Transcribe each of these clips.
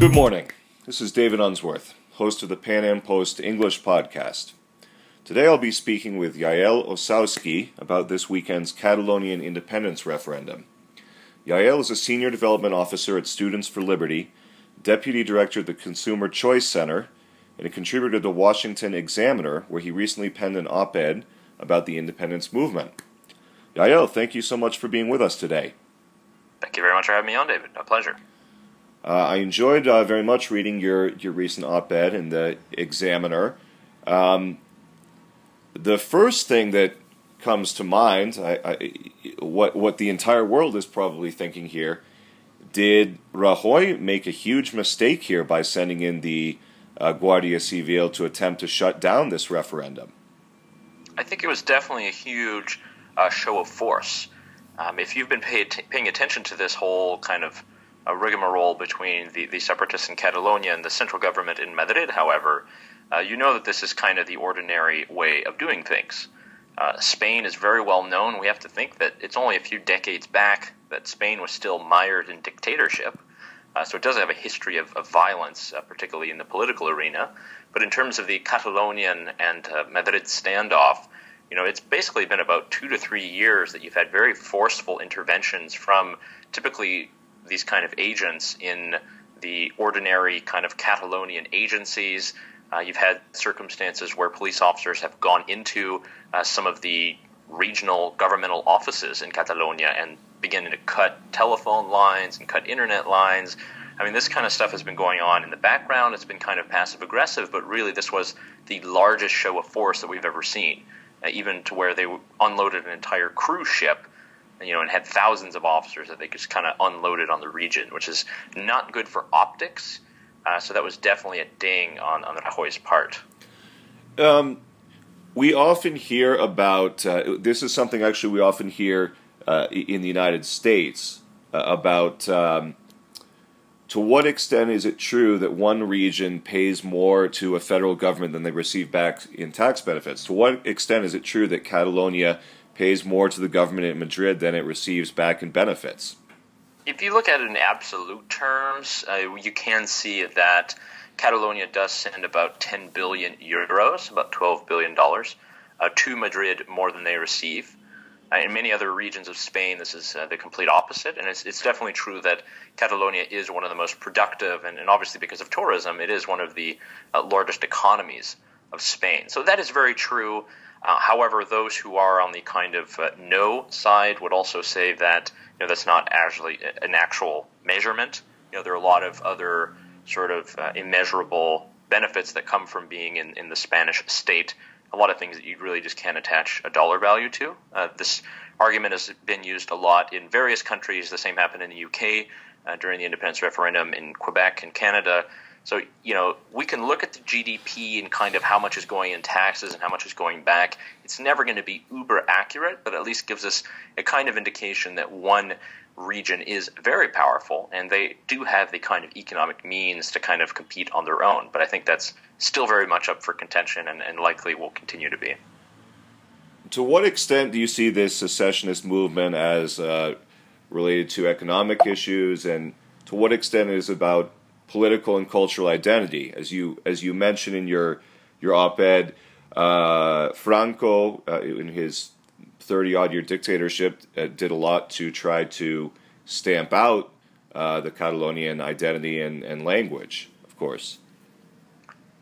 Good morning. This is David Unsworth, host of the Pan Am Post English podcast. Today I'll be speaking with Yael Ossowski about this weekend's Catalonian independence referendum. Yael is a senior development officer at Students for Liberty, deputy director at the Consumer Choice Center, and a contributor to the Washington Examiner, where he recently penned an op ed about the independence movement. Yael, thank you so much for being with us today. Thank you very much for having me on, David. A pleasure. Uh, I enjoyed uh, very much reading your, your recent op ed in the Examiner. Um, the first thing that comes to mind, I, I, what, what the entire world is probably thinking here, did Rajoy make a huge mistake here by sending in the uh, Guardia Civil to attempt to shut down this referendum? I think it was definitely a huge uh, show of force. Um, if you've been t- paying attention to this whole kind of a rigmarole between the, the separatists in Catalonia and the central government in Madrid, however, uh, you know that this is kind of the ordinary way of doing things. Uh, Spain is very well known. We have to think that it's only a few decades back that Spain was still mired in dictatorship. Uh, so it does have a history of, of violence, uh, particularly in the political arena. But in terms of the Catalonian and uh, Madrid standoff, you know, it's basically been about two to three years that you've had very forceful interventions from typically these kind of agents in the ordinary kind of Catalonian agencies. Uh, you've had circumstances where police officers have gone into uh, some of the regional governmental offices in Catalonia and beginning to cut telephone lines and cut internet lines. I mean, this kind of stuff has been going on in the background. It's been kind of passive aggressive, but really, this was the largest show of force that we've ever seen, uh, even to where they unloaded an entire cruise ship you know, and had thousands of officers that they just kind of unloaded on the region, which is not good for optics. Uh, so that was definitely a ding on, on Rajoy's part. Um, we often hear about uh, this is something actually we often hear uh, in the United States uh, about um, to what extent is it true that one region pays more to a federal government than they receive back in tax benefits? To what extent is it true that Catalonia pays more to the government in Madrid than it receives back in benefits. If you look at it in absolute terms, uh, you can see that Catalonia does send about 10 billion euros, about 12 billion dollars, uh, to Madrid more than they receive. Uh, in many other regions of Spain, this is uh, the complete opposite, and it's, it's, definitely true that Catalonia is one of the most productive, and, and obviously because of tourism, it is one of the uh, largest economies of Spain. So that is very true. Uh, however, those who are on the kind of uh, no side would also say that you know, that's not actually an actual measurement. You know, there are a lot of other sort of uh, immeasurable benefits that come from being in, in the Spanish state. A lot of things that you really just can't attach a dollar value to. Uh, this argument has been used a lot in various countries. The same happened in the UK uh, during the independence referendum in Quebec and Canada. So, you know, we can look at the GDP and kind of how much is going in taxes and how much is going back. It's never going to be uber accurate, but at least gives us a kind of indication that one region is very powerful and they do have the kind of economic means to kind of compete on their own. But I think that's still very much up for contention and, and likely will continue to be. To what extent do you see this secessionist movement as uh, related to economic issues, and to what extent is about political and cultural identity. As you as you mentioned in your your op-ed, uh, Franco uh, in his thirty odd year dictatorship uh, did a lot to try to stamp out uh, the Catalonian identity and, and language, of course.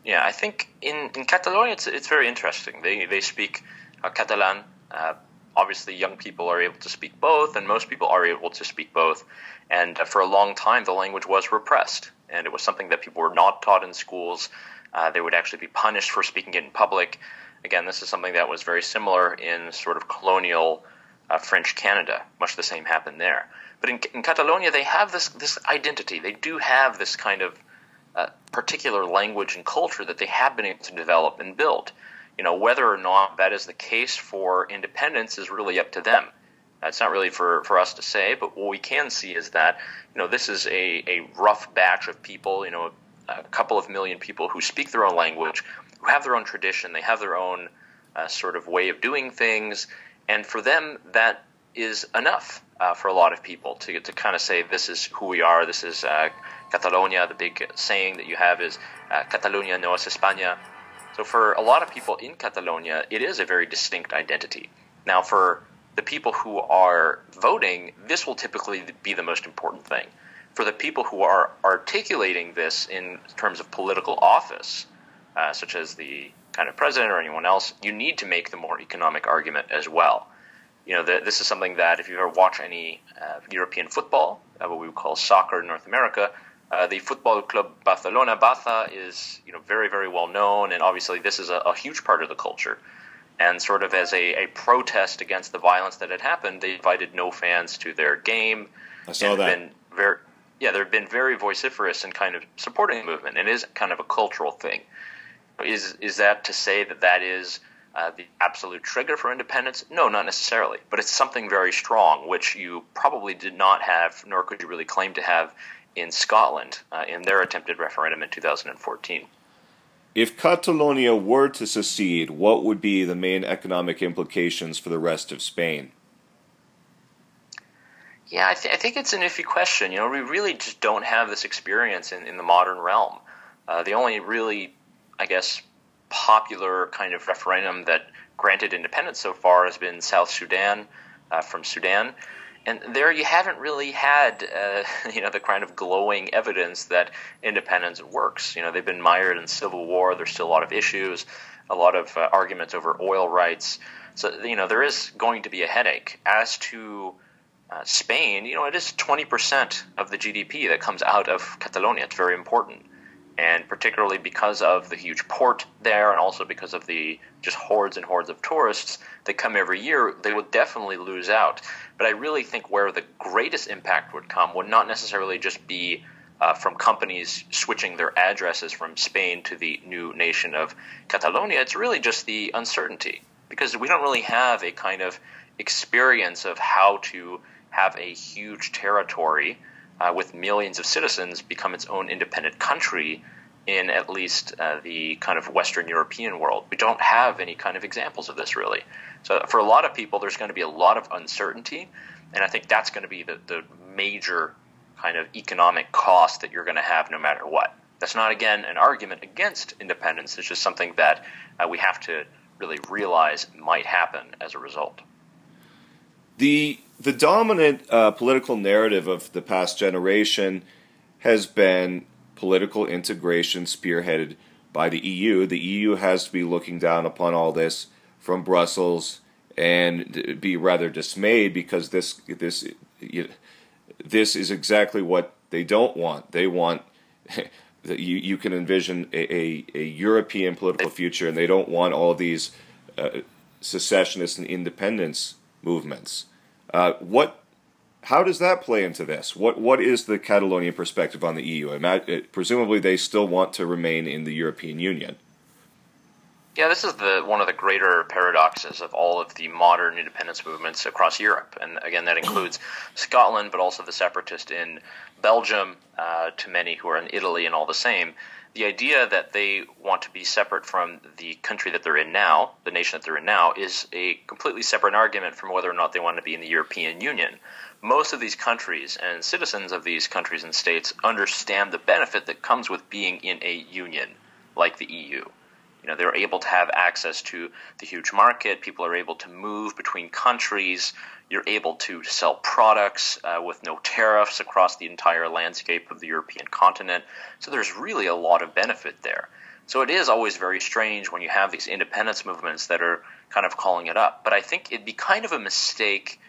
Yeah, I think in, in Catalonia it's, it's very interesting. They they speak uh, Catalan. Uh, obviously, young people are able to speak both, and most people are able to speak both. And for a long time, the language was repressed and it was something that people were not taught in schools. Uh, they would actually be punished for speaking it in public. Again, this is something that was very similar in sort of colonial uh, French Canada. Much the same happened there. But in, in, Catalonia, they have this this identity. They do have this kind of uh, particular language and culture that they have been able to develop and build. You know, whether or not that is the case for independence is really up to them. It's not really for, for us to say, but what we can see is that you know this is a, a rough batch of people, you know, a couple of million people who speak their own language, who have their own tradition, they have their own uh, sort of way of doing things, and for them that is enough uh, for a lot of people to to kind of say this is who we are. This is uh, Catalonia. The big saying that you have is uh, Catalunya no es España. So for a lot of people in Catalonia, it is a very distinct identity. Now, for the people who are voting, this will typically be the most important thing. For the people who are articulating this in terms of political office, uh, such as the kind of president or anyone else, you need to make the more economic argument as well. You know, the, this is something that if you ever watch any uh, European football, uh, what we would call soccer in North America, uh, the Football Club Barcelona, Barça, is you know very very well known, and obviously this is a, a huge part of the culture. And sort of as a, a, protest against the violence that had happened, they invited no fans to their game. I saw that. Been very, yeah, they've been very vociferous in kind of supporting the movement. It is kind of a cultural thing. Is is that to say that that is uh, the absolute trigger for independence? No, not necessarily. But it's something very strong, which you probably did not have, nor could you really claim to have in Scotland uh, in their attempted referendum in 2014. If Catalonia were to secede, what would be the main economic implications for the rest of Spain? Yeah, I, th- I think it's an iffy question. You know, we really just don't have this experience in, in the modern realm. Uh, the only really, I guess, popular kind of referendum that granted independence so far has been South Sudan uh, from Sudan and there you haven't really had uh, you know the kind of glowing evidence that independence works. You know they've been mired in civil war. There's still a lot of issues, a lot of uh, arguments over oil rights. So you know there is going to be a headache. As to uh, Spain, you know it is 20% of the GDP that comes out of Catalonia. It's very important and particularly because of the huge port there and also because of the just hordes and hordes of tourists that come every year, they would definitely lose out. But I really think where the greatest impact would come would not necessarily just be uh, from companies switching their addresses from Spain to the new nation of Catalonia. It's really just the uncertainty because we don't really have a kind of experience of how to have a huge territory uh, with millions of citizens, become its own independent country in at least uh, the kind of Western European world. We don't have any kind of examples of this really. So for a lot of people, there's going to be a lot of uncertainty, and I think that's going to be the, the major kind of economic cost that you're going to have no matter what. That's not again an argument against independence. It's just something that uh, we have to really realize might happen as a result. The the dominant uh, political narrative of the past generation has been political integration spearheaded by the EU. The EU has to be looking down upon all this from Brussels and be rather dismayed because this this you, this is exactly what they don't want. They want that you you can envision a, a, a, European political future, and they don't want all these uh, secessionist and independence movements. Uh, what, how does that play into this? What, what is the Catalonian perspective on the EU? Imagine, presumably, they still want to remain in the European Union. Yeah, this is the one of the greater paradoxes of all of the modern independence movements across Europe, and again, that includes Scotland, but also the separatists in Belgium, uh, to many who are in Italy, and all the same the idea that they want to be separate from the country that they're in now, the nation that they're in now, is a completely separate argument from whether or not they want to be in the European Union. Most of these countries and citizens of these countries and states understand the benefit that comes with being in a union like the EU. You know, they're able to have access to the huge market. People are able to move between countries. You're able to sell products uh, with no tariffs across the entire landscape of the European continent. So there's really a lot of benefit there. So it is always very strange when you have these independence movements that are kind of calling it up. But I think it'd be kind of a mistake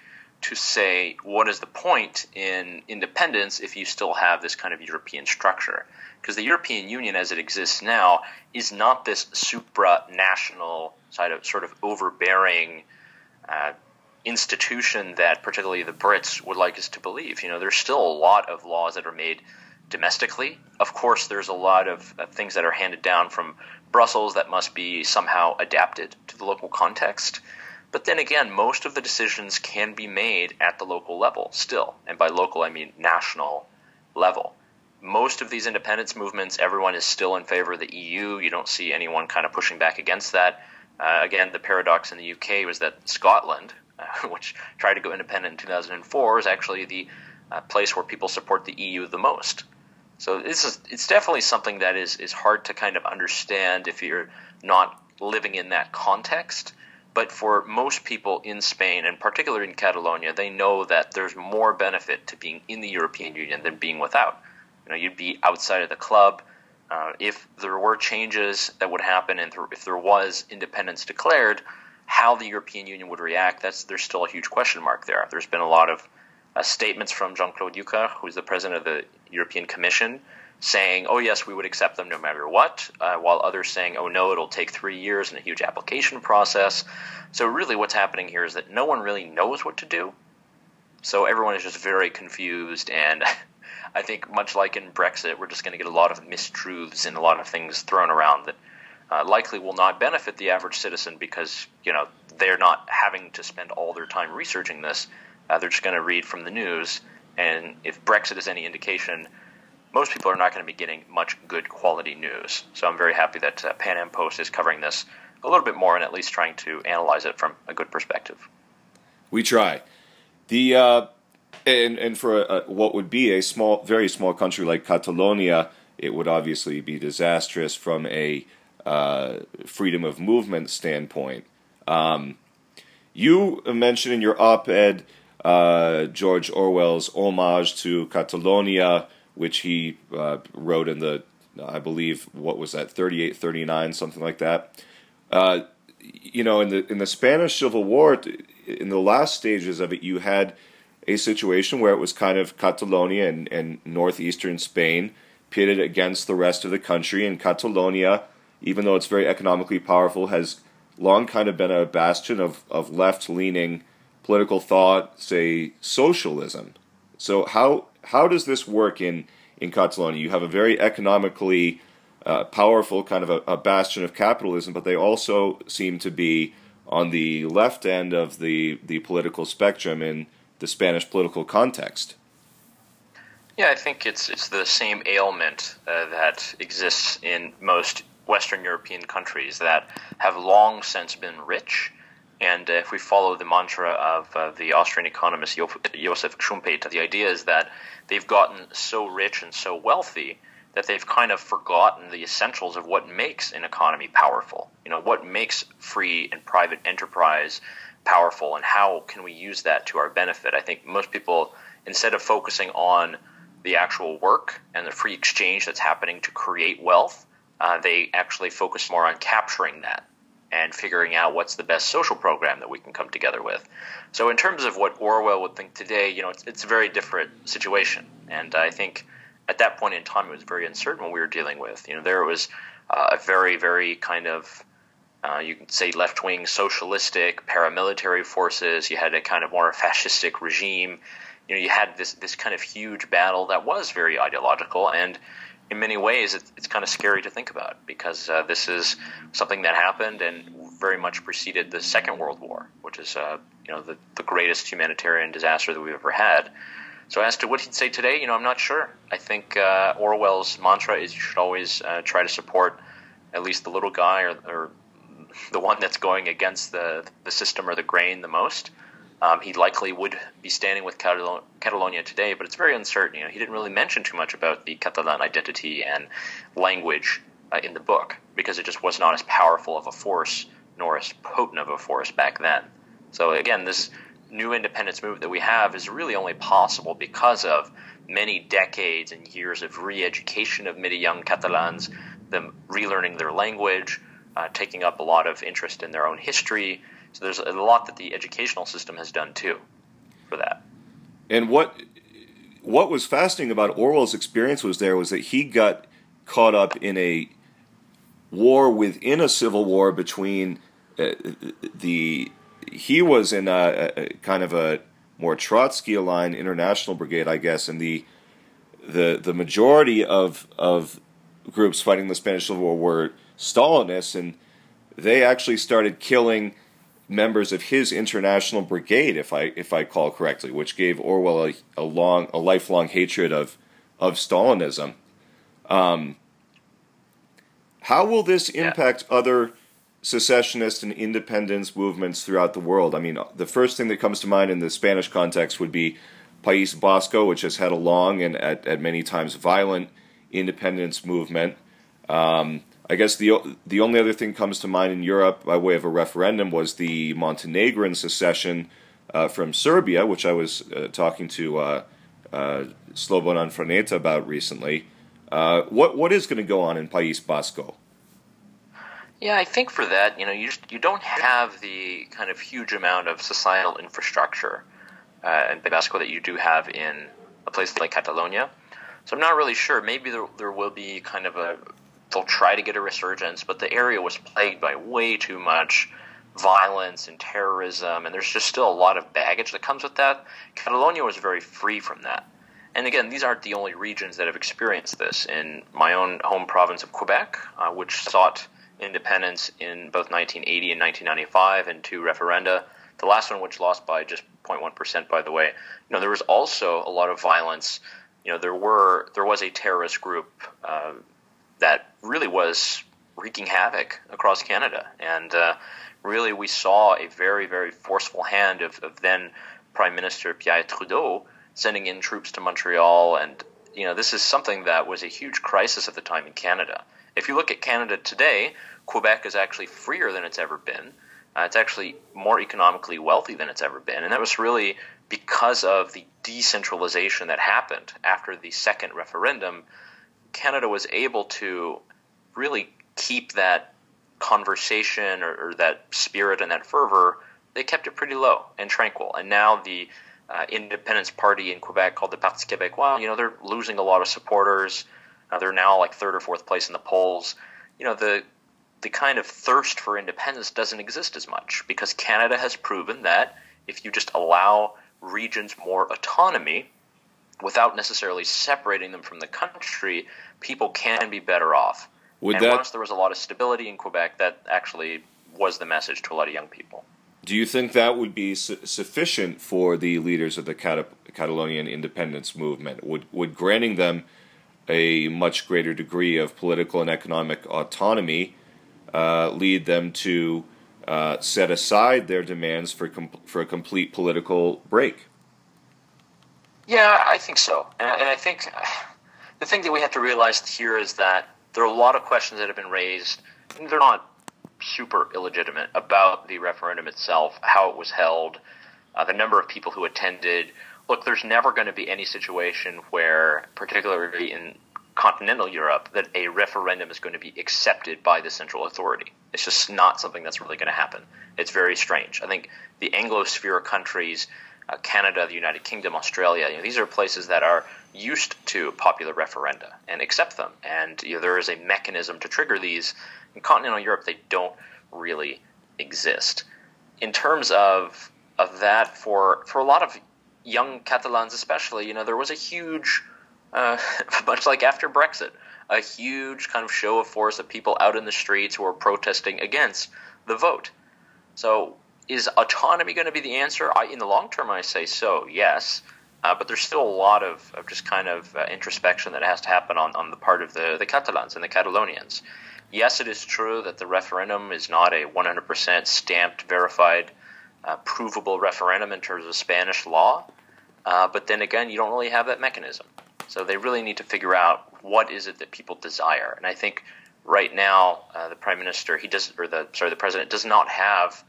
to say what is the point in independence if you still have this kind of European structure. Because the European Union, as it exists now, is not this supranational sort of, sort of overbearing uh, institution that particularly the Brits would like us to believe. You know, there's still a lot of laws that are made domestically. Of course, there's a lot of uh, things that are handed down from Brussels that must be somehow adapted to the local context. But then again, most of the decisions can be made at the local level still. And by local, I mean national level. Most of these independence movements, everyone is still in favor of the EU. You don't see anyone kind of pushing back against that. Uh, again, the paradox in the UK was that Scotland, uh, which tried to go independent in 2004, is actually the uh, place where people support the EU the most. So this is it's definitely something that is is hard to kind of understand if you're not living in that context. But for most people in Spain, and particularly in Catalonia, they know that there's more benefit to being in the European Union than being without. You know, you'd be outside of the club. Uh, if there were changes that would happen, and th- if there was independence declared, how the European Union would react, that's there's still a huge question mark there. There's been a lot of uh, statements from Jean-Claude Juncker, who's the president of the European Commission, saying, "Oh yes, we would accept them no matter what," uh, while others saying, "Oh no, it'll take three years and a huge application process." So really, what's happening here is that no one really knows what to do. So everyone is just very confused, and I think much like in Brexit, we're just going to get a lot of mistruths and a lot of things thrown around that uh, likely will not benefit the average citizen because you know they're not having to spend all their time researching this. Uh, they're just going to read from the news, and if Brexit is any indication, most people are not going to be getting much good quality news. So I'm very happy that uh, Pan Am Post is covering this a little bit more and at least trying to analyze it from a good perspective. We try. The uh, and and for a, what would be a small, very small country like Catalonia, it would obviously be disastrous from a uh, freedom of movement standpoint. Um, you mentioned in your op-ed uh, George Orwell's homage to Catalonia, which he uh, wrote in the, I believe, what was that, 38, 39, something like that. Uh, you know, in the in the Spanish Civil War, in the last stages of it, you had a situation where it was kind of Catalonia and, and northeastern Spain pitted against the rest of the country, and Catalonia, even though it's very economically powerful, has long kind of been a bastion of, of left leaning political thought, say socialism. So how how does this work in in Catalonia? You have a very economically uh, powerful kind of a, a, bastion of capitalism, but they also seem to be on the left end of the the political spectrum in the Spanish political context. Yeah, I think it's it's the same ailment uh, that exists in most Western European countries that have long since been rich. And uh, if we follow the mantra of uh, the Austrian economist Joseph Schumpeter, the idea is that they've gotten so rich and so wealthy that they've kind of forgotten the essentials of what makes an economy powerful. You know, what makes free and private enterprise powerful, and how can we use that to our benefit? I think most people, instead of focusing on the actual work and the free exchange that's happening to create wealth, uh, they actually focus more on capturing that and figuring out what's the best social program that we can come together with. So, in terms of what Orwell would think today, you know, it's, it's a very different situation, and I think at that point in time, it was very uncertain what we were dealing with. You know, there was uh, a very, very kind of uh, you can say left wing socialistic paramilitary forces. You had a kind of more fascistic regime. You know, you had this this kind of huge battle that was very ideological, and in many ways, it's, it's kind of scary to think about because uh, this is something that happened and very much preceded the Second World War, which is uh, you know the, the greatest humanitarian disaster that we've ever had. So as to what he'd say today, you know, I'm not sure. I think uh, Orwell's mantra is you should always uh, try to support at least the little guy or, or, the one that's going against the the system or the grain the most. Um, he likely would be standing with Catalon- Catalonia today, but it's very uncertain. You know, he didn't really mention too much about the Catalan identity and language uh, in the book because it just was not as powerful of a force nor as potent of a force back then. So again, this new independence movement that we have is really only possible because of many decades and years of re-education of many young Catalans, them relearning their language, uh, taking up a lot of interest in their own history. So there's a lot that the educational system has done too for that. And what what was fascinating about Orwell's experience was there was that he got caught up in a war within a civil war between uh, the he was in a, a, kind of a more Trotsky aligned international brigade, I guess, and the the the majority of of groups fighting the Spanish Civil War were Stalinists, and they actually started killing members of his international brigade, if I if I call correctly, which gave Orwell a, a long a lifelong hatred of of Stalinism. Um, how will this impact yeah. other secessionist and independence movements throughout the world. I mean, the first thing that comes to mind in the Spanish context would be País Vasco, which has had a long and at, at many times violent independence movement. Um, I guess the the only other thing comes to mind in Europe by way of a referendum was the Montenegrin secession uh, from Serbia, which I was uh, talking to uh, uh Slobodan Franeta about recently. Uh, what what is going to go on in País Vasco? Yeah, I think for that, you know, you just, you don't have the kind of huge amount of societal infrastructure uh, in Basco that you do have in a place like Catalonia. So I'm not really sure. Maybe there, there will be kind of a they'll try to get a resurgence, but the area was plagued by way too much violence and terrorism, and there's just still a lot of baggage that comes with that. Catalonia was very free from that. And again, these aren't the only regions that have experienced this. In my own home province of Quebec, uh, which sought independence in both 1980 and 1995 in two referenda. The last one, which lost by just 0.1 percent, by the way. You know, there was also a lot of violence. You know, there were there was a terrorist group uh, that really was wreaking havoc across Canada, and uh, really we saw a very very forceful hand of, of then Prime Minister Pierre Trudeau sending in troops to Montreal, and you know this is something that was a huge crisis at the time in Canada. If you look at Canada today, Quebec is actually freer than it's ever been. Uh, it's actually more economically wealthy than it's ever been. And that was really because of the decentralization that happened after the second referendum. Canada was able to really keep that conversation or, or that spirit and that fervor, they kept it pretty low and tranquil. And now the uh, independence party in Quebec called the Parti Québécois, you know, they're losing a lot of supporters. Uh, they're now like third or fourth place in the polls. You know, the the kind of thirst for independence doesn't exist as much because Canada has proven that if you just allow regions more autonomy without necessarily separating them from the country, people can be better off. Would and that, once there was a lot of stability in Quebec, that actually was the message to a lot of young people. Do you think that would be su- sufficient for the leaders of the Cat- Catalonian independence movement? Would would granting them a much greater degree of political and economic autonomy uh, lead them to uh, set aside their demands for com- for a complete political break. Yeah, I think so, and, and I think the thing that we have to realize here is that there are a lot of questions that have been raised. they're not super illegitimate about the referendum itself, how it was held, uh, the number of people who attended. Look, there's never going to be any situation where, particularly in continental Europe that a referendum is going to be accepted by the central authority. It's just not something that's really going to happen. It's very strange. I think the Anglosphere countries, uh, Canada, the United Kingdom, Australia, you know, these are places that are used to popular referenda and accept them. And you know, there is a mechanism to trigger these. In continental Europe, they don't really exist. In terms of of that, for for a lot of young Catalans, especially, you know, there was a huge uh, much like after Brexit, a huge kind of show of force of people out in the streets who are protesting against the vote. So, is autonomy going to be the answer? I, in the long term, I say so, yes. Uh, but there's still a lot of, of just kind of uh, introspection that has to happen on, on the part of the, the Catalans and the Catalonians. Yes, it is true that the referendum is not a 100% stamped, verified, uh, provable referendum in terms of Spanish law. Uh, but then again, you don't really have that mechanism. So they really need to figure out what is it that people desire. And I think right now uh, the prime minister he does or the sorry the president does not have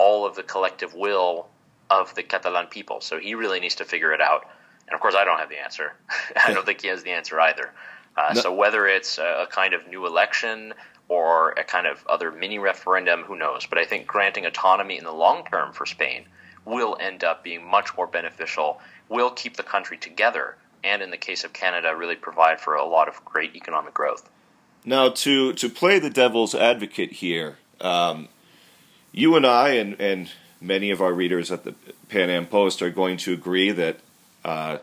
all of the collective will of the Catalan people. So he really needs to figure it out. And of course, I don't have the answer. I don't think he has the answer either. Uh, no. So whether it's a, a kind of new election or a kind of other mini referendum, who knows? But I think granting autonomy in the long term for Spain will end up being much more beneficial, will keep the country together and in the case of Canada, really provide for a lot of great economic growth. Now, to to play the devil's advocate here, um, you and I and and many of our readers at the Pan Am Post are going to agree that uh,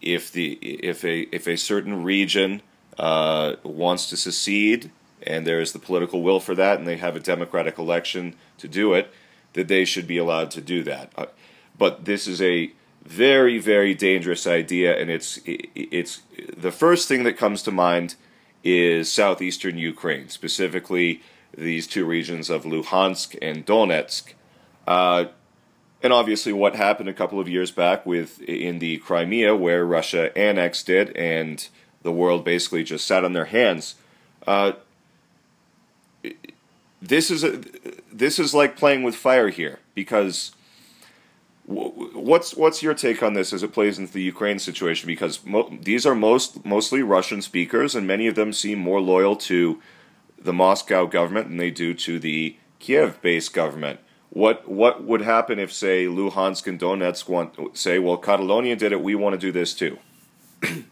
if the if a if a certain region uh, wants to secede and there is the political will for that, and they have a democratic election to do it, that they should be allowed to do that. Uh, but this is a very very dangerous idea and it's it's the first thing that comes to mind is southeastern Ukraine specifically these two regions of Luhansk and Donetsk. Uh, and obviously, what happened a couple of years back with in the Crimea, where Russia annexed it, and the world basically just sat on their hands. Uh, this is a, this is like playing with fire here because what's what's your take on this as it plays into the Ukraine situation? Because mo- these are most mostly Russian speakers, and many of them seem more loyal to the Moscow government than they do to the Kiev-based government. What what would happen if, say, Luhansk and Donetsk want say, well, Catalonia did it, we want to do this too?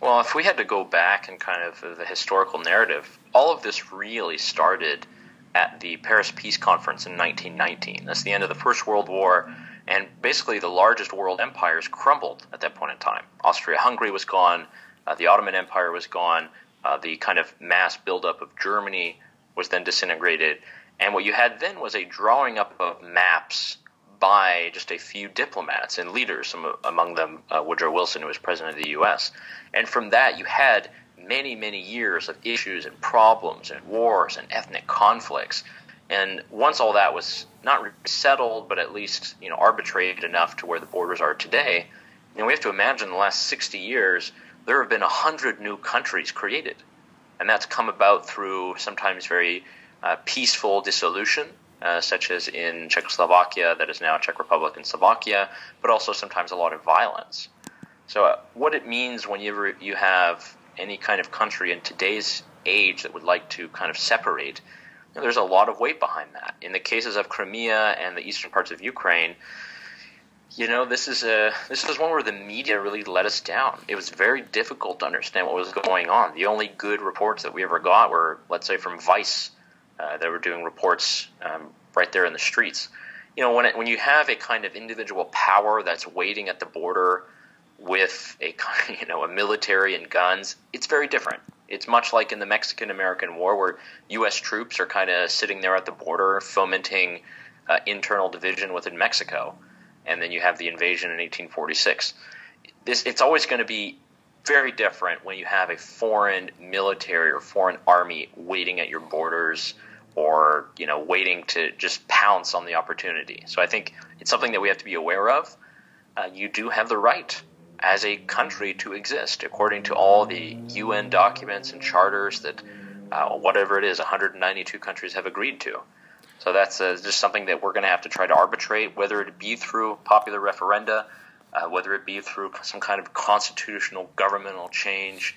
well, if we had to go back and kind of the historical narrative, all of this really started at the Paris Peace Conference in 1919. That's the end of the First World War and basically the largest world empires crumbled at that point in time. Austria Hungary was gone, uh, the Ottoman Empire was gone, uh, the kind of mass buildup of Germany was then disintegrated. And what you had then was a drawing up of maps by just a few diplomats and leaders, some, among them uh, Woodrow Wilson, who was president of the U.S. And from that, you had many, many years of issues and problems and wars and ethnic conflicts and once all that was not settled, but at least you know arbitrated enough to where the borders are today, you know, we have to imagine the last 60 years there have been a hundred new countries created, and that's come about through sometimes very uh, peaceful dissolution, uh, such as in Czechoslovakia, that is now Czech Republic and Slovakia, but also sometimes a lot of violence. So, uh, what it means whenever you have any kind of country in today's age that would like to kind of separate there's a lot of weight behind that. In the cases of Crimea and the eastern parts of Ukraine, you know, this is a this is one where the media really let us down. It was very difficult to understand what was going on. The only good reports that we ever got were, let's say, from Vice. Uh, they were doing reports um, right there in the streets. You know, when it, when you have a kind of individual power that's waiting at the border with a you know a military and guns, it's very different. It's much like in the Mexican American War, where U.S. troops are kind of sitting there at the border, fomenting uh, internal division within Mexico, and then you have the invasion in 1846. This it's always going to be very different when you have a foreign military or foreign army waiting at your borders or you know waiting to just pounce on the opportunity. So I think it's something that we have to be aware of. Uh, you do have the right as a country to exist according to all the UN documents and charters that uh, whatever it is 192 countries have agreed to. So that's uh, just something that we're going to have to try to arbitrate, whether it be through popular referenda, uh, whether it be through some kind of constitutional governmental change.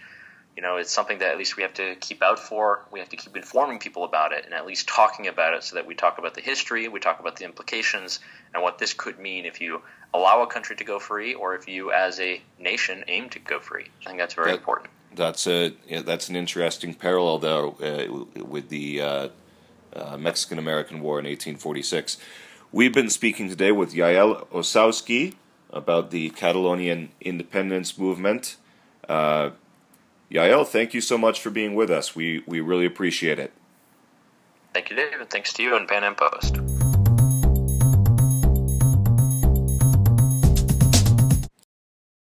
You know, it's something that at least we have to keep out for. We have to keep informing people about it and at least talking about it so that we talk about the history, we talk about the implications, and what this could mean if you allow a country to go free or if you, as a nation, aim to go free. I think that's very that, important. That's a yeah, that's an interesting parallel though uh, with the uh, uh, Mexican American War in 1846. We've been speaking today with Yael Ossowski about the Catalonian independence movement. Uh, Yael, thank you so much for being with us. We we really appreciate it. Thank you, David. Thanks to you and Pan Am Post.